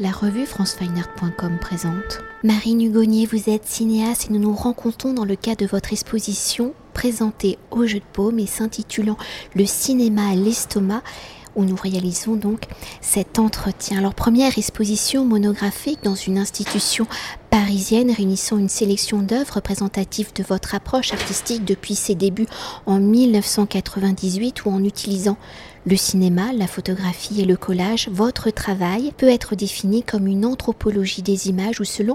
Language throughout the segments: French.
La revue francefineart.com présente. Marine Hugonnier, vous êtes cinéaste et nous nous rencontrons dans le cadre de votre exposition présentée au Jeu de Paume et s'intitulant Le cinéma à l'estomac où nous réalisons donc cet entretien. Alors première exposition monographique dans une institution parisienne réunissant une sélection d'œuvres représentatives de votre approche artistique depuis ses débuts en 1998 ou en utilisant le cinéma, la photographie et le collage, votre travail peut être défini comme une anthropologie des images ou selon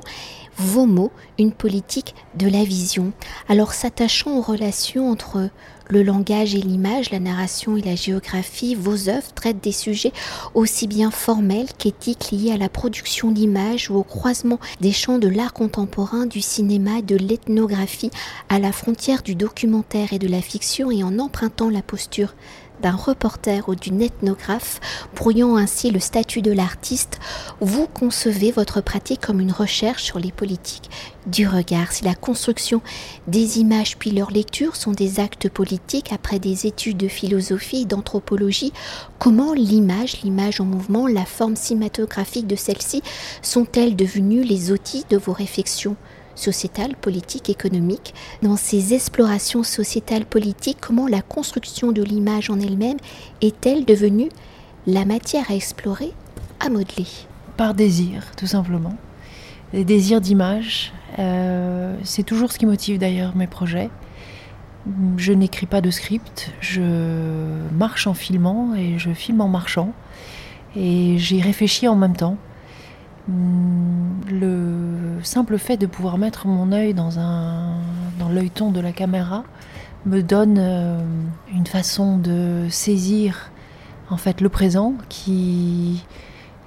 vos mots, une politique de la vision. Alors s'attachant aux relations entre le langage et l'image, la narration et la géographie, vos œuvres traitent des sujets aussi bien formels qu'éthiques liés à la production d'images ou au croisement des champs de l'art contemporain, du cinéma, de l'ethnographie, à la frontière du documentaire et de la fiction et en empruntant la posture d'un reporter ou d'une ethnographe, brouillant ainsi le statut de l'artiste, vous concevez votre pratique comme une recherche sur les politiques du regard. Si la construction des images puis leur lecture sont des actes politiques après des études de philosophie et d'anthropologie, comment l'image, l'image en mouvement, la forme cinématographique de celle-ci sont-elles devenues les outils de vos réflexions? Sociétale, politique, économique. Dans ces explorations sociétales, politiques, comment la construction de l'image en elle-même est-elle devenue la matière à explorer, à modeler? Par désir, tout simplement. Les désirs d'image, euh, c'est toujours ce qui motive d'ailleurs mes projets. Je n'écris pas de script, je marche en filmant et je filme en marchant. Et j'y réfléchis en même temps. Hmm, le simple fait de pouvoir mettre mon œil dans, un, dans de la caméra me donne euh, une façon de saisir en fait le présent qui,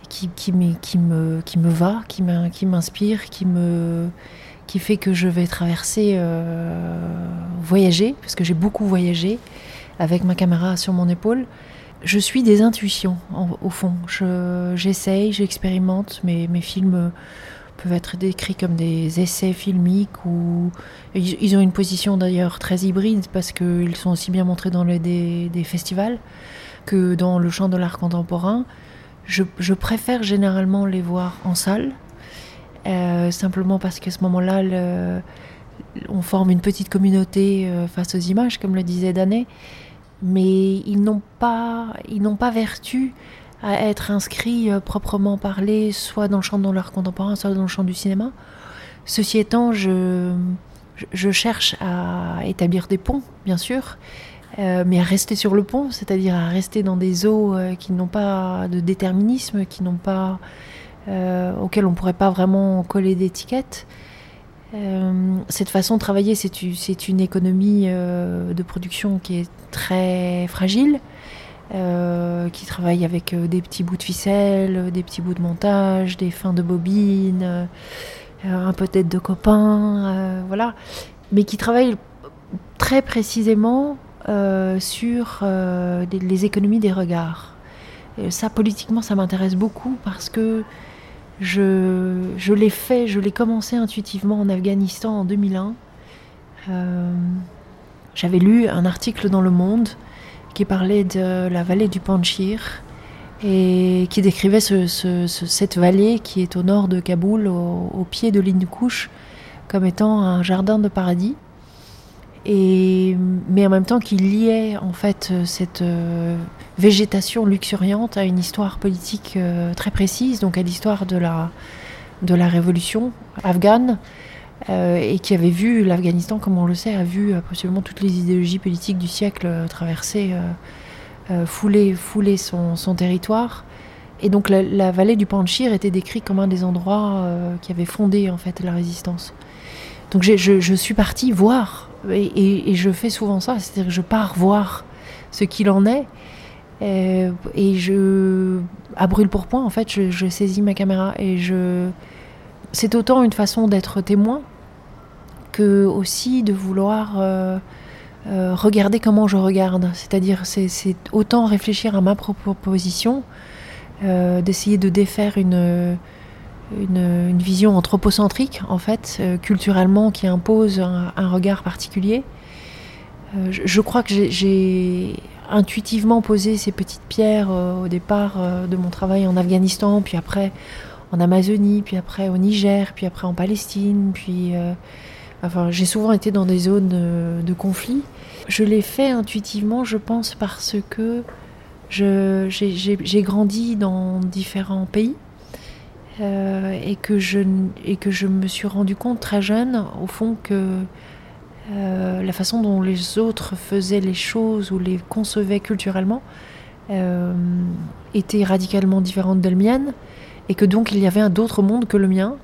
qui, qui, me, qui, me, qui me va, qui, m'inspire, qui, me, qui fait que je vais traverser, euh, voyager, parce que j'ai beaucoup voyagé avec ma caméra sur mon épaule je suis des intuitions, au fond. J'essaye, j'expérimente. Mes, mes films peuvent être décrits comme des essais filmiques ou ils, ont une position d'ailleurs très hybride parce qu'ils sont aussi bien montrés dans les, des, festivals que dans le champ de l'art contemporain. Je, préfère généralement les voir en salle, euh, simplement parce qu'à ce moment-là, on forme une petite communauté euh, face aux images, comme le disait Danet mais ils n'ont pas, ils n'ont pas vertu à être inscrits euh, proprement parlé, soit dans le champ de l'art contemporain, soit dans le champ du cinéma. Ceci étant, je, je cherche à établir des ponts, bien sûr, euh, mais à rester sur le pont, c'est-à-dire à rester dans des eaux euh, qui n'ont pas de déterminisme, qui n'ont pas, auxquelles on ne pourrait pas vraiment coller d'étiquette. Euh, cette façon de travailler, c'est une économie euh, de production qui est très fragile, euh, qui travaille avec des petits bouts de ficelle, des petits bouts de montage, des fins de bobine, un peu tête de copain, voilà, mais qui travaille très précisément sur les économies des regards. Ça, politiquement, ça m'intéresse beaucoup parce que je, l'ai fait, je l'ai commencé intuitivement en Afghanistan en 2001. Euh, j'avais lu un article dans Le Monde qui parlait de la vallée du Panchir et qui décrivait cette vallée qui est au nord de Kaboul, au, pied de l'Hindoukush, comme étant un jardin de paradis mais en même temps qu'il liait en fait cette euh, végétation luxuriante à une histoire politique euh, très précise, donc à l'histoire de la, de la révolution afghane, euh, et qui avait vu l'Afghanistan, comme on le sait, a vu absolument toutes les idéologies politiques du siècle traverser, fouler, fouler son, territoire. Et donc la, vallée du Panchir était décrite comme un des endroits qui avait fondé en fait la résistance. Donc je, je suis partie voir et, je fais souvent ça, c'est-à-dire que je pars voir ce qu'il en est. Euh, et, je, à brûle pour point, en fait, je, saisis ma caméra et je. C'est autant une façon d'être témoin que aussi de vouloir euh, euh, regarder comment je regarde. C'est-à-dire, c'est autant réfléchir à ma propre position, d'essayer de défaire une une, vision anthropocentrique, en fait, euh, culturellement, qui impose un, regard particulier. Euh, je, crois que j'ai intuitivement posé ces petites pierres euh, au départ de mon travail en Afghanistan, puis après en Amazonie, puis après au Niger, puis après en Palestine, puis enfin j'ai souvent été dans des zones de conflit. Je l'ai fait intuitivement, je pense, parce que j'ai grandi dans différents pays euh, et, que je, et que je me suis rendu compte très jeune, au fond, que euh, la façon dont les autres faisaient les choses ou les concevaient culturellement euh, était radicalement différente de la mienne et que donc il y avait un autre monde que le mien.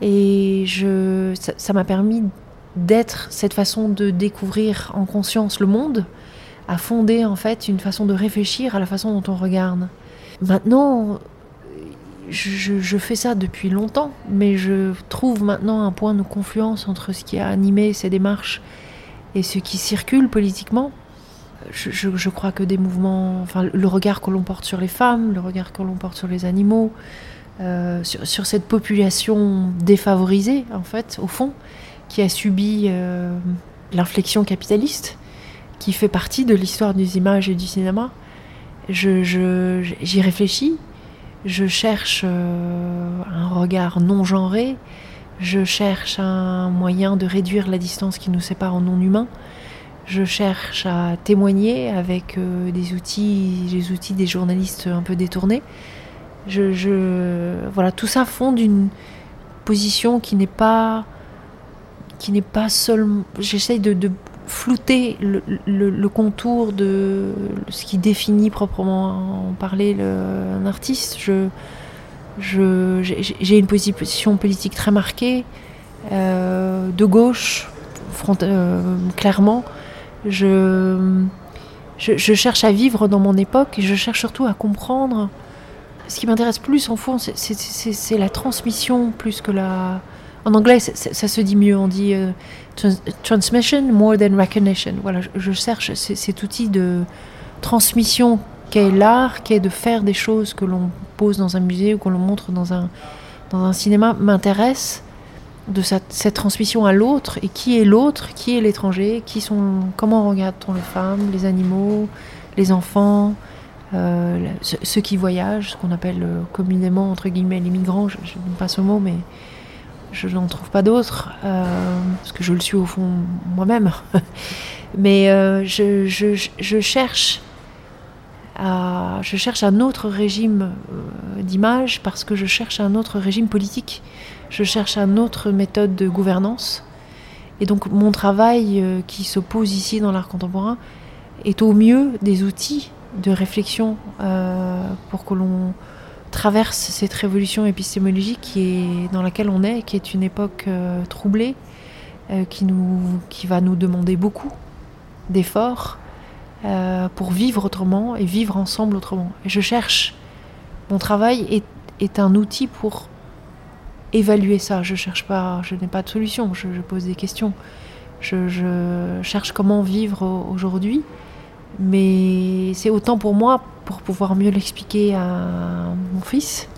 Et je, ça m'a permis d'être cette façon de découvrir en conscience le monde a fondé en fait une façon de réfléchir à la façon dont on regarde. Maintenant, je, fais ça depuis longtemps, mais je trouve maintenant un point de confluence entre ce qui a animé ces démarches et ce qui circule politiquement. Je, crois que des mouvements, enfin le regard que l'on porte sur les femmes, le regard que l'on porte sur les animaux, euh, sur, cette population défavorisée en fait, au fond, qui a subi euh, l'inflexion capitaliste, qui fait partie de l'histoire des images et du cinéma. J'y réfléchis, je cherche euh, un regard non genré, je cherche un moyen de réduire la distance qui nous sépare en non humain, je cherche à témoigner avec euh, des outils, les outils des journalistes un peu détournés. Je, voilà, tout ça fonde une position qui n'est pas, qui n'est pas seulement. J'essaye de flouter le, contour de ce qui définit proprement en parler un artiste. Je, j'ai une position politique très marquée, euh, de gauche, euh, clairement. Je, je, cherche à vivre dans mon époque et je cherche surtout à comprendre. Ce qui m'intéresse plus, en fond, c'est la transmission plus que la, en anglais, ça, se dit mieux, on dit euh, transmission more than recognition. Voilà, je, cherche cet outil de transmission qu'est l'art, qu'est de faire des choses que l'on pose dans un musée ou que l'on montre dans un, cinéma, m'intéresse de cette, transmission à l'autre. Et qui est l'autre, qui est l'étranger, qui sont, comment regarde-t-on les femmes, les animaux, les enfants, euh, ceux qui voyagent, ce qu'on appelle euh, communément entre guillemets les migrants, je n'aime pas ce mot, mais je n'en trouve pas d'autres, euh, parce que je le suis au fond moi-même. Mais euh, je, cherche je cherche un autre régime euh, d'image parce que je cherche un autre régime politique. Je cherche une autre méthode de gouvernance. Et donc mon travail qui s'oppose ici dans l'art contemporain est au mieux des outils de réflexion pour que l'on traverse cette révolution épistémologique qui est, dans laquelle on est, qui est une époque euh, troublée, euh, qui, nous, qui va nous demander beaucoup d'efforts euh, pour vivre autrement et vivre ensemble autrement. Et je cherche, mon travail est, un outil pour évaluer ça. Je cherche pas, je n'ai pas de solution, je, pose des questions. Je cherche comment vivre aujourd'hui, mais c'est autant pour moi pour pouvoir mieux l'expliquer à mon fils,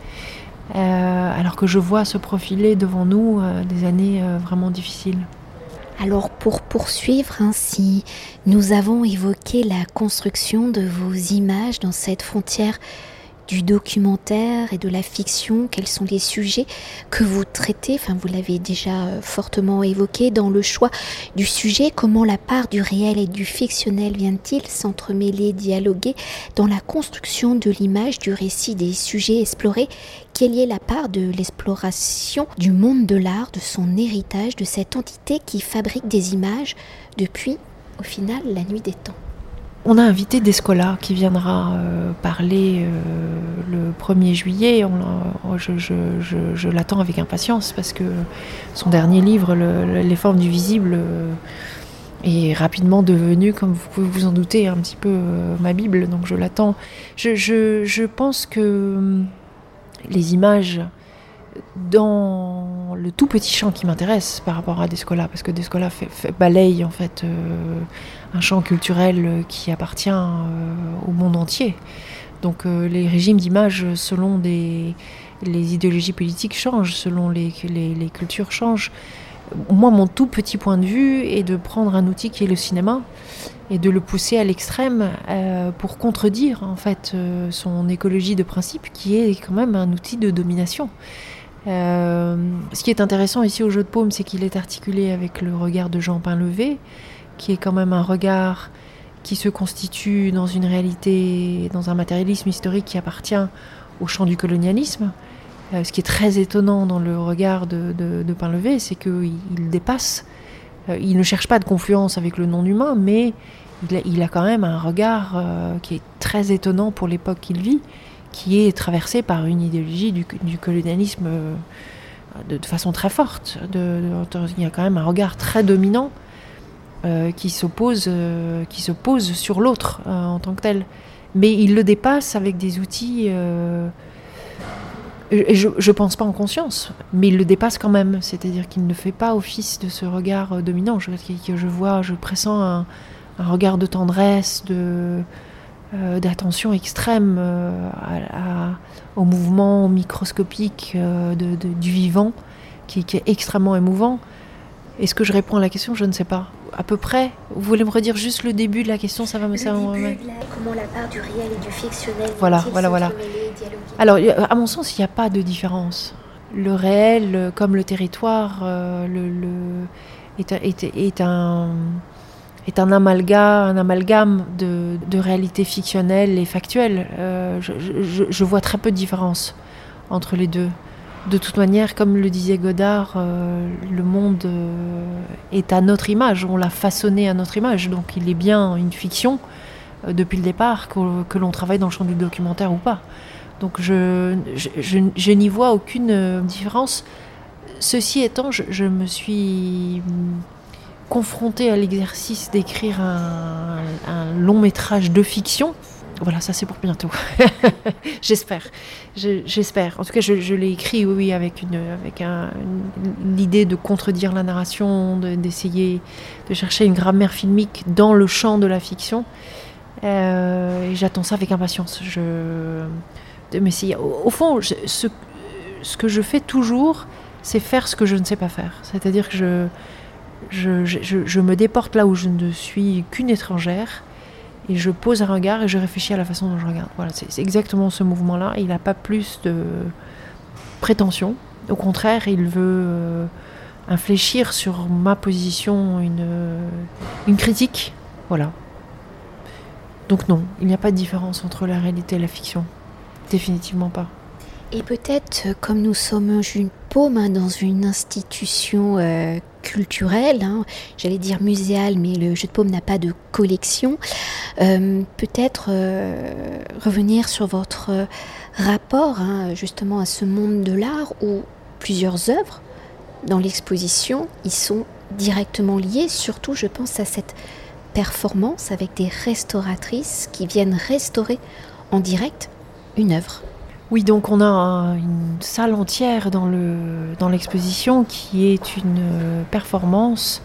euh, alors que je vois se profiler devant nous euh, des années euh, vraiment difficiles. Alors pour poursuivre ainsi, nous avons évoqué la construction de vos images dans cette frontière du documentaire et de la fiction, quels sont les sujets que vous traitez, enfin vous l'avez déjà euh, fortement évoqué dans le choix du sujet, comment la part du réel et du fictionnel vient-il s'entremêler, dialoguer dans la construction de l'image, du récit des sujets explorés, quelle est la part de l'exploration du monde de l'art, de son héritage, de cette entité qui fabrique des images depuis, au final, la nuit des temps? On a invité Descola qui viendra euh, parler euh, le 1er juillet. je, l'attends avec impatience parce que son dernier livre, Les formes du visible, euh, est rapidement devenu, comme vous pouvez vous en douter, un petit peu ma Bible. Donc je l'attends. Je, pense que les images dans le tout petit champ qui m'intéresse par rapport à Descola, parce que Descola fait, balaye en fait un champ culturel qui appartient euh, au monde entier. Donc euh, les régimes d'image selon des, les idéologies politiques changent, selon les, les, cultures changent. moi, mon tout petit point de vue est de prendre un outil qui est le cinéma et de le pousser à l'extrême euh, pour contredire en fait euh, son écologie de principe qui est quand même un outil de domination. Euh, ce qui est intéressant ici au jeu de paume, c'est qu'il est articulé avec le regard de Jean Painlevé, qui est quand même un regard qui se constitue dans une réalité, dans un matérialisme historique qui appartient au champ du colonialisme. ce qui est très étonnant dans le regard de, de, de Painlevé, c'est qu'il dépasse euh, il ne cherche pas de confluence avec le non-humain, mais il a, quand même un regard euh, qui est très étonnant pour l'époque qu'il vit, qui est traversé par une idéologie du, colonialisme euh, de, façon très forte. il y a quand même un regard très dominant qui s'oppose qui se pose sur l'autre en tant que tel. Mais il le dépasse avec des outils je ne pense pas en conscience, mais il le dépasse quand même. C'est-à-dire qu'il ne fait pas office de ce regard euh, dominant. Je, je vois, je pressens un, regard de tendresse, de, euh, d'attention extrême euh, au mouvement microscopique du vivant, qui, est extrêmement émouvant. Est-ce que je réponds à la question? Je ne sais pas. À peu près. Vous voulez me redire juste le début de la question? Ça va me. ça, comment la part du réel et du fictionnel. Voilà, voilà, voilà. Alors, à mon sens, il n'y a pas de différence. Le réel, euh, comme le territoire, euh, le, est, est, un, est un amalgame, un amalgame de, de réalité fictionnelle et factuelle. Euh, je, vois très peu de différence entre les deux. De toute manière, comme le disait Godard, le monde est à notre image, on l'a façonné à notre image, donc il est bien une fiction depuis le départ, que, l'on travaille dans le champ du documentaire ou pas. Donc je, n'y vois aucune euh, différence. Ceci étant, je, me suis confrontée à l'exercice d'écrire un, long métrage de fiction. Voilà, ça c'est pour bientôt. J'espère. J'espère. En tout cas, je, l'ai écrit, oui, avec, une, avec l'idée de contredire la narration, d'essayer de, chercher une grammaire filmique dans le champ de la fiction. Euh, et j'attends ça avec impatience. Je mais au, fond, ce, que je fais toujours, c'est faire ce que je ne sais pas faire. C'est-à-dire que je, je, je, me déporte là où je ne suis qu'une étrangère et je pose un regard et je réfléchis à la façon dont je regarde. Voilà, c'est exactement ce mouvement-là. Il n'a pas plus de prétention. Au contraire, il veut euh, infléchir sur ma position une, une critique. Voilà. Donc non, il n'y a pas de différence entre la réalité et la fiction. Définitivement pas. Et peut-être, euh, comme nous sommes une paume hein, dans une institution euh, culturelle, hein, j'allais dire muséale, mais le jeu de paume n'a pas de collection, euh, peut-être revenir sur votre rapport hein, justement à ce monde de l'art où plusieurs œuvres dans l'exposition y sont directement liées, surtout je pense à cette performance avec des restauratrices qui viennent restaurer en direct une œuvre. Oui, donc on a une salle entière dans, le, dans l'exposition qui est une euh, performance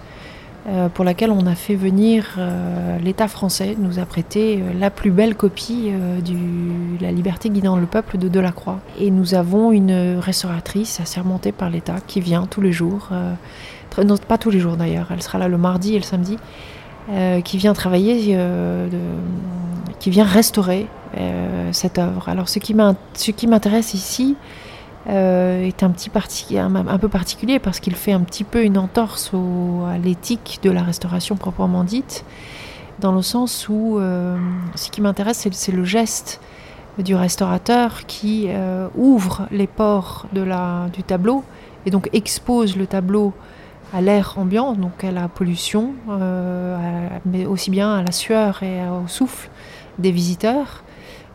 euh, pour laquelle on a fait venir euh, l'État français, nous a prêté la plus belle copie de La liberté guidant le peuple de Delacroix. Et nous avons une restauratrice assermentée par l'État qui vient tous les jours, non, pas tous les jours d'ailleurs, elle sera là le mardi et le samedi, qui vient travailler, qui vient restaurer euh, cette œuvre. Alors ce qui m'intéresse ici euh, est un, petit un, peu particulier parce qu'il fait un petit peu une entorse à l'éthique de la restauration proprement dite, dans le sens où euh, ce qui m'intéresse c'est le geste du restaurateur qui ouvre les la, du tableau et donc expose le tableau à l'air ambiant, donc à la pollution, mais aussi bien à la sueur et au souffle des visiteurs.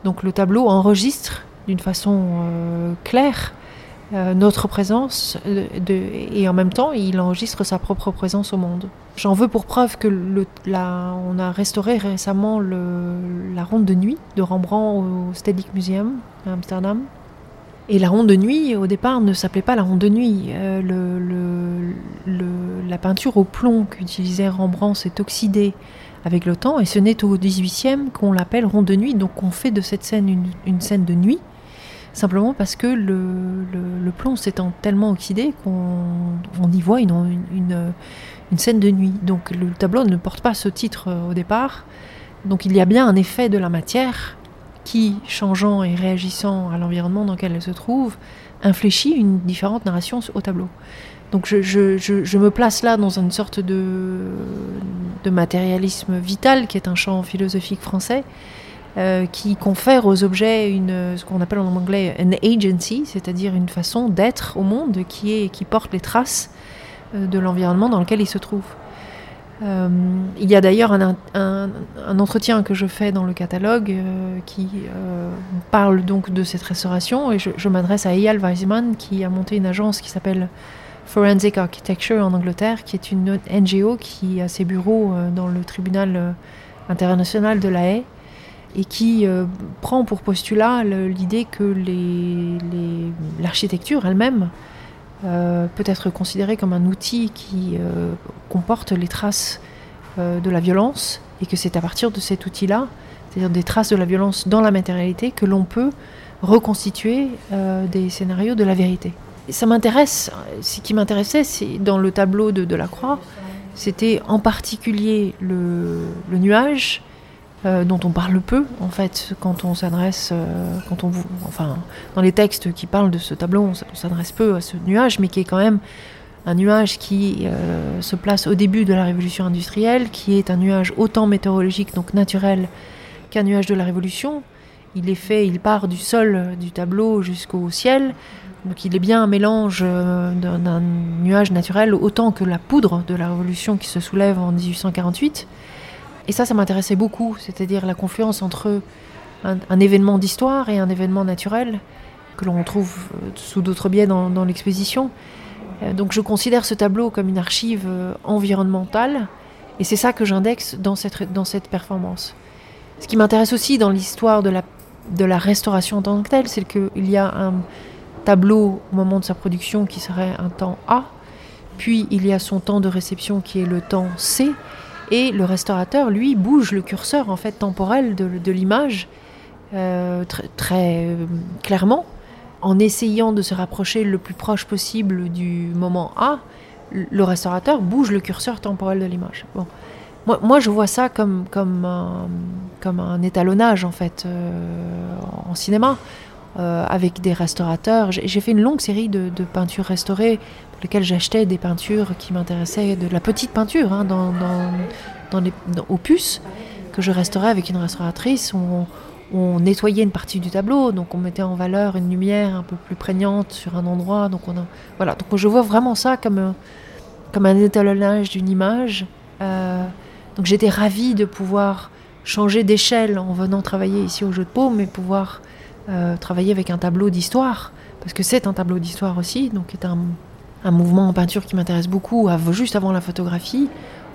Donc le tableau enregistre d'une façon euh, claire euh, notre présence et en même temps il enregistre sa propre présence au monde. J'en veux pour preuve que le, on a restauré récemment la ronde de nuit de Rembrandt au Stedelijk Museum à Amsterdam. Et la ronde de nuit, au départ, ne s'appelait pas la ronde de nuit. Euh, la peinture au plomb qu'utilisait Rembrandt s'est oxydée avec le temps. Et ce n'est au 18e qu'on l'appelle ronde de nuit, donc on fait de cette scène une, scène de nuit. simplement parce que le, plomb s'étant tellement oxydé qu'on y voit une, une, scène de nuit. Donc le tableau ne porte pas ce titre au départ. Donc il y a bien un effet de la matière qui, changeant et réagissant à l'environnement dans lequel elle se trouve, infléchit une différente narration au tableau. Donc je, me place là dans une sorte de, de, matérialisme vital, qui est un champ philosophique français, euh, qui confère aux objets une, ce qu'on appelle en anglais an agency, c'est-à-dire une façon d'être au monde qui, est, qui porte les traces euh, de l'environnement dans lequel il se trouve. Euh, il y a d'ailleurs un, entretien que je fais dans le catalogue qui parle donc de cette restauration et je, m'adresse à Eyal Weisman qui a monté une agence qui s'appelle Forensic Architecture en Angleterre, qui est une NGO qui a ses bureaux euh, dans le tribunal euh, international de la Haye et qui euh, prend pour postulat l'idée que l'architecture elle-même peut être considérée comme un outil qui comporte les traces de la violence et que c'est à partir de cet outil-là, c'est-à-dire des traces de la violence dans la matérialité, que l'on peut reconstituer des scénarios de la vérité ça m'intéresse. Ce qui m'intéressait, c'est dans le tableau de, de la Croix, c'était en particulier le, nuage, euh, dont on parle peu en fait quand on s'adresse, euh, quand on, enfin, dans les textes qui parlent de ce tableau, on, s'adresse peu à ce nuage, mais qui est quand même un nuage qui euh, se place au début de la révolution industrielle, qui est un nuage autant météorologique, donc naturel, qu'un nuage de la révolution. Il est fait, il part du sol du tableau jusqu'au ciel. Donc il est bien un mélange d'un nuage naturel autant que la poudre de la Révolution qui se soulève en 1848. Et ça, ça m'intéressait beaucoup, c'est-à-dire la confluence entre un, événement d'histoire et un événement naturel que l'on trouve euh, sous d'autres biais dans, l'exposition. Euh, donc je considère ce tableau comme une archive environnementale et c'est ça que j'indexe dans cette, dans cette performance. Ce qui m'intéresse aussi dans l'histoire de la, de la restauration en tant que telle, c'est qu'il y a un, tableau au moment de sa production qui serait un temps A, puis il y a son temps de réception qui est le temps C, et le restaurateur, lui, bouge le curseur en fait temporel de, l'image euh, très, euh, clairement, en essayant de se rapprocher le plus proche possible du moment A, le restaurateur bouge le curseur temporel de l'image. Bon. Moi, moi, je vois ça comme, comme, un, comme un étalonnage en fait euh, en cinéma. Euh, avec des restaurateurs. J'ai fait une longue série de, peintures restaurées pour lesquelles j'achetais des peintures qui m'intéressaient, de la petite peinture hein, dans, dans, les, aux puces que je restaurais avec une restauratrice. On, nettoyait une partie du tableau, donc on mettait en valeur une lumière un peu plus prégnante sur un endroit. Donc on voilà, donc je vois vraiment ça comme, comme un étalonnage d'une image. Euh, donc j'étais ravie de pouvoir changer d'échelle en venant travailler ici au Jeu de Paume, mais pouvoir euh, travailler avec un tableau d'histoire, parce que c'est un tableau d'histoire aussi, donc c'est un, un, mouvement en peinture qui m'intéresse beaucoup, juste avant la photographie,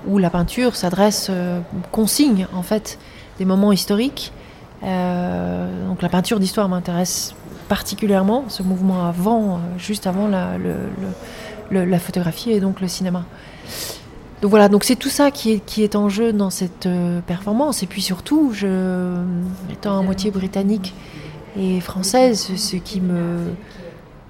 où la peinture s'adresse, euh, consigne en fait des moments historiques. Euh, donc la peinture d'histoire m'intéresse particulièrement, ce mouvement avant, juste avant la, la, photographie et donc le cinéma. Donc voilà, donc c'est tout ça qui est, qui est en jeu dans cette performance. Et puis surtout, je, étant à moitié britannique, et française, ce qui me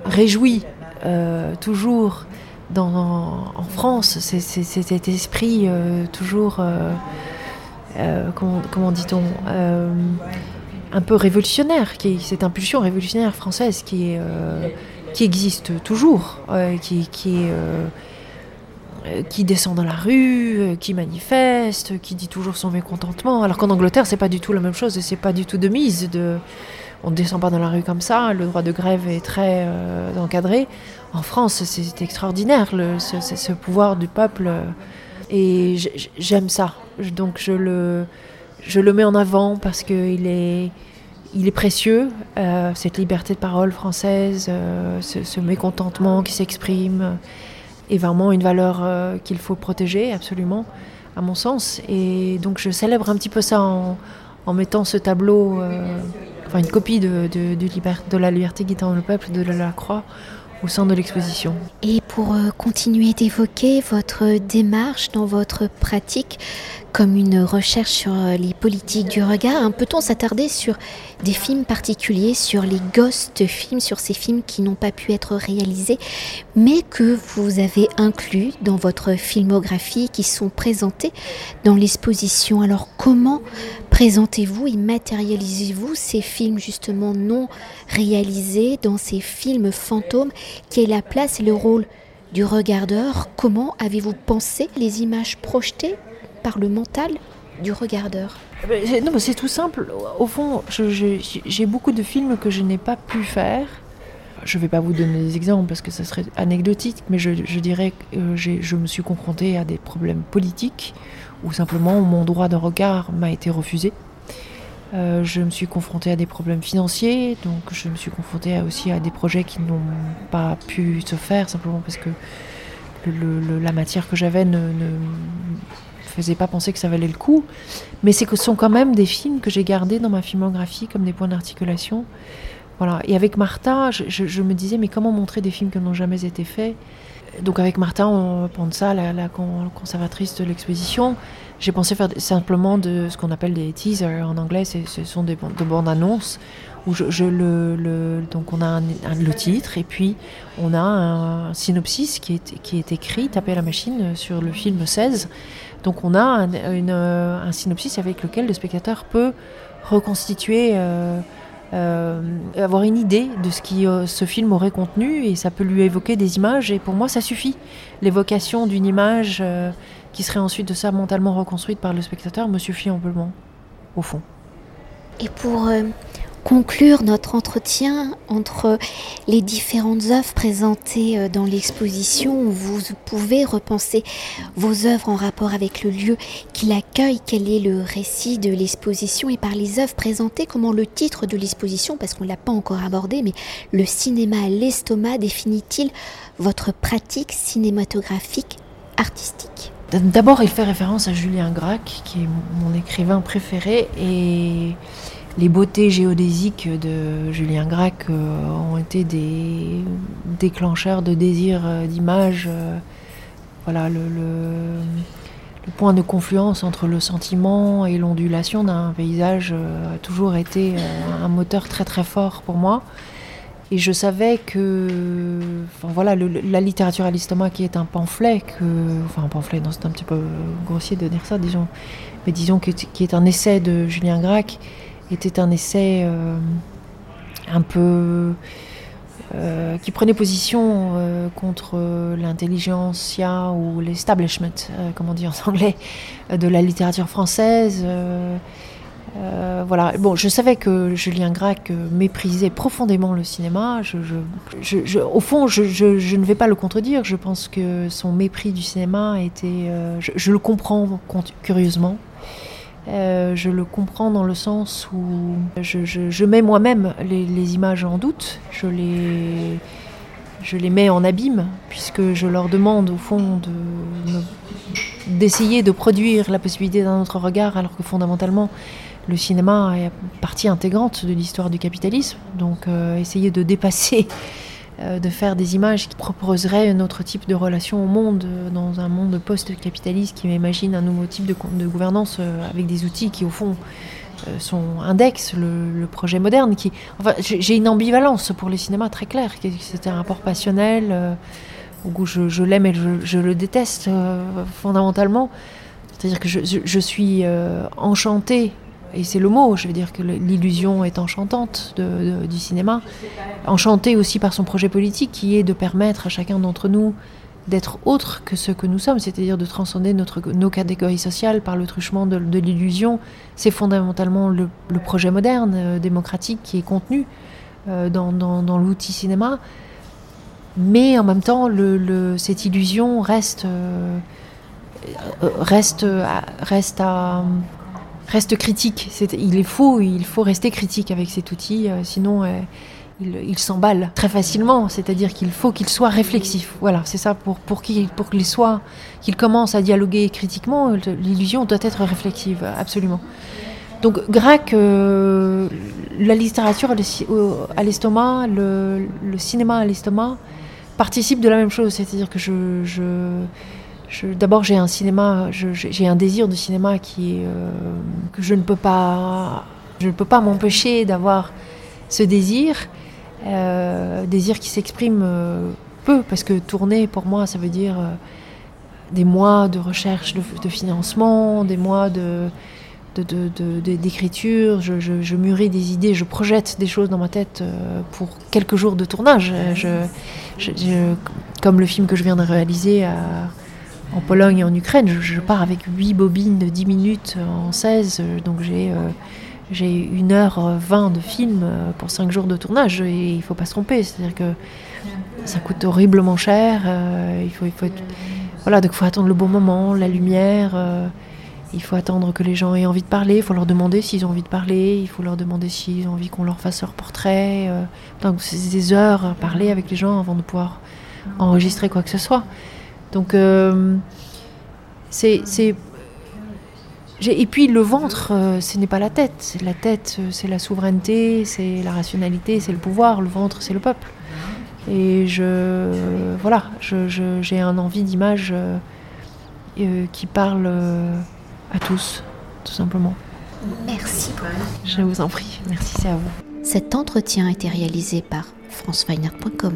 réjouit euh, toujours dans, en France, c'est cet esprit euh, toujours, euh, comment, dit-on, un peu révolutionnaire, qui cette impulsion révolutionnaire française qui, qui existe toujours, qui, qui descend dans la rue, qui manifeste, qui dit toujours son mécontentement. Alors qu'en Angleterre, c'est pas du tout la même chose c'est pas du tout de mise de, on ne descend pas dans la rue comme ça, le droit de grève est très euh, encadré. En France, c'est extraordinaire, ce, pouvoir du peuple. Et j'aime ça. Donc je le, je le mets en avant parce qu'il est, il est précieux, euh, cette liberté de parole française, euh, ce, mécontentement qui s'exprime, est vraiment une valeur qu'il faut protéger, absolument, à mon sens. Et donc je célèbre un petit peu ça en mettant ce tableau une copie de, de, de, la liberté guidant le peuple de la Croix au sein de l'exposition. Et pour euh, continuer d'évoquer votre démarche dans votre pratique, comme une recherche sur euh, les politiques du regard, hein, peut-on s'attarder sur des films particuliers, sur les ghost films, sur ces films qui n'ont pas pu être réalisés, mais que vous avez inclus dans votre filmographie, qui sont présentés dans l'exposition? Alors comment présentez-vous et matérialisez-vous ces films justement non réalisés dans ces films fantômes Quelle est la place et le rôle du regardeur Comment avez-vous pensé les images projetées par le mental du regardeur? Non, c'est tout simple. Au fond, j'ai beaucoup de films que je n'ai pas pu faire. Je ne vais pas vous donner des exemples parce que ça serait anecdotique, mais je, dirais que euh, je me suis confrontée à des problèmes politiques ou simplement mon droit de regard m'a été refusé. Euh, je me suis confrontée à des problèmes financiers, donc je me suis confrontée aussi à des projets qui n'ont pas pu se faire simplement parce que la matière que j'avais ne, faisait pas penser que ça valait le coup. Mais ce sont quand même des films que j'ai gardés dans ma filmographie comme des points d'articulation. Voilà. Et avec Martha, je, me disais, mais comment montrer des films qui n'ont jamais été faits? Donc avec Martha, on pense la, conservatrice de l'exposition, j'ai pensé faire simplement de ce qu'on appelle des teasers. En anglais, ce sont des de bandes annonces où je, le, donc on a le titre et puis on a un synopsis qui est, qui est écrit, tapé à la machine sur le film 16 donc on a un, synopsis avec lequel le spectateur peut reconstituer, euh, euh, avoir une idée de ce que euh, ce film aurait contenu et ça peut lui évoquer des images et pour moi ça suffit. L'évocation d'une image qui serait ensuite de ça mentalement reconstruite par le spectateur me suffit amplement, au fond. Et pour conclure notre entretien entre les différentes œuvres présentées euh, dans l'exposition vous pouvez repenser vos œuvres en rapport avec le lieu qui l'accueille, quel est le récit de l'exposition et par les œuvres présentées, comment le titre de l'exposition, parce qu'on ne l'a pas encore abordé, mais le cinéma à l'estomac définit-il votre pratique cinématographique artistique? D'abord, il fait référence à Julien Gracq, qui est mon écrivain préféré, et les beautés géodésiques de Julien Gracq euh, ont été des déclencheurs de désir euh, d'image. Euh, voilà, le, point de confluence entre le sentiment et l'ondulation d'un paysage a toujours été un moteur très très fort pour moi. Et je savais que voilà, la littérature à l'estomac qui est un pamphlet, enfin un pamphlet, c'est un petit peu grossier de dire ça, disons, mais disons que, qui est un essai de Julien Gracq, était un essai euh, un peu euh, qui prenait position euh, contre l'intelligentsia ou l'establishment, comme on dit en anglais, de la littérature française. voilà. Bon, je savais que Julien Gracq méprisait profondément le cinéma. Je, au fond, je, ne vais pas le contredire. Je pense que son mépris du cinéma était. je, le comprends curieusement. Euh, je le comprends dans le sens où je, mets moi-même les, images en doute, je les, je les mets en abîme, puisque je leur demande au fond d'essayer de, produire la possibilité d'un autre regard, alors que fondamentalement le cinéma est partie intégrante de l'histoire du capitalisme. Donc euh, essayer de dépasser de faire des images qui proposeraient un autre type de relation au monde, euh, dans un monde post-capitaliste qui m'imagine un nouveau type de, gouvernance euh, avec des outils qui, au fond, sont index le, projet moderne. Qui, enfin, j'ai une ambivalence pour le cinéma très claire. C'est un rapport passionnel où je, l'aime et je, le déteste fondamentalement. C'est-à-dire que je, suis enchantée et c'est le mot, je veux dire que l'illusion est enchantante du cinéma, enchantée aussi par son projet politique qui est de permettre à chacun d'entre nous d'être autre que ce que nous sommes, c'est-à-dire de transcender notre, nos catégories sociales par le truchement de, l'illusion. C'est fondamentalement le, projet moderne, euh, démocratique, qui est contenu euh, dans, l'outil cinéma. Mais en même temps, cette illusion reste, euh, reste, reste à, reste critique. il est faux, il faut rester critique avec cet outil, euh, sinon euh, il, s'emballe très facilement. C'est-à-dire qu'il faut qu'il soit réflexif. Voilà, c'est ça pour, pour qu'il pour qu'il soit, qu'il commence à dialoguer critiquement. L'illusion doit être réflexive, absolument. Donc Grec, la littérature à l'estomac, le, cinéma à l'estomac, participe de la même chose, c'est-à-dire que je, d'abord j'ai un cinéma, j'ai un désir de cinéma qui est, que je ne peux pas, je ne peux pas m'empêcher d'avoir ce désir, désir qui s'exprime peu parce que tourner pour moi ça veut dire des mois de recherche de, financement, des mois d'écriture, je, je, mûris des idées, je projette des choses dans ma tête euh, pour quelques jours de tournage. comme le film que je viens de réaliser en Pologne et en Ukraine, je, pars avec 8 bobines de 10 minutes en 16, donc j'ai euh, j'ai 1h20 de film euh, pour 5 jours de tournage et il ne faut pas se tromper, c'est-à-dire que ça coûte horriblement cher, il faut, voilà, donc faut attendre le bon moment, la lumière. Euh, il faut attendre que les gens aient envie de parler. Il faut leur demander s'ils ont envie de parler. Il faut leur demander s'ils ont envie qu'on leur fasse leur portrait. Euh. donc c'est des heures à parler avec les gens avant de pouvoir enregistrer quoi que ce soit. Donc euh, c'est et puis le ventre, ce n'est pas la tête. La tête, c'est la souveraineté, c'est la rationalité, c'est le pouvoir. Le ventre, c'est le peuple. Et je, voilà, j'ai un envie d'image euh, euh, qui parle euh, à tous, tout simplement. Merci. Je vous en prie, merci, c'est à vous. Cet entretien a été réalisé par franceweiner.com.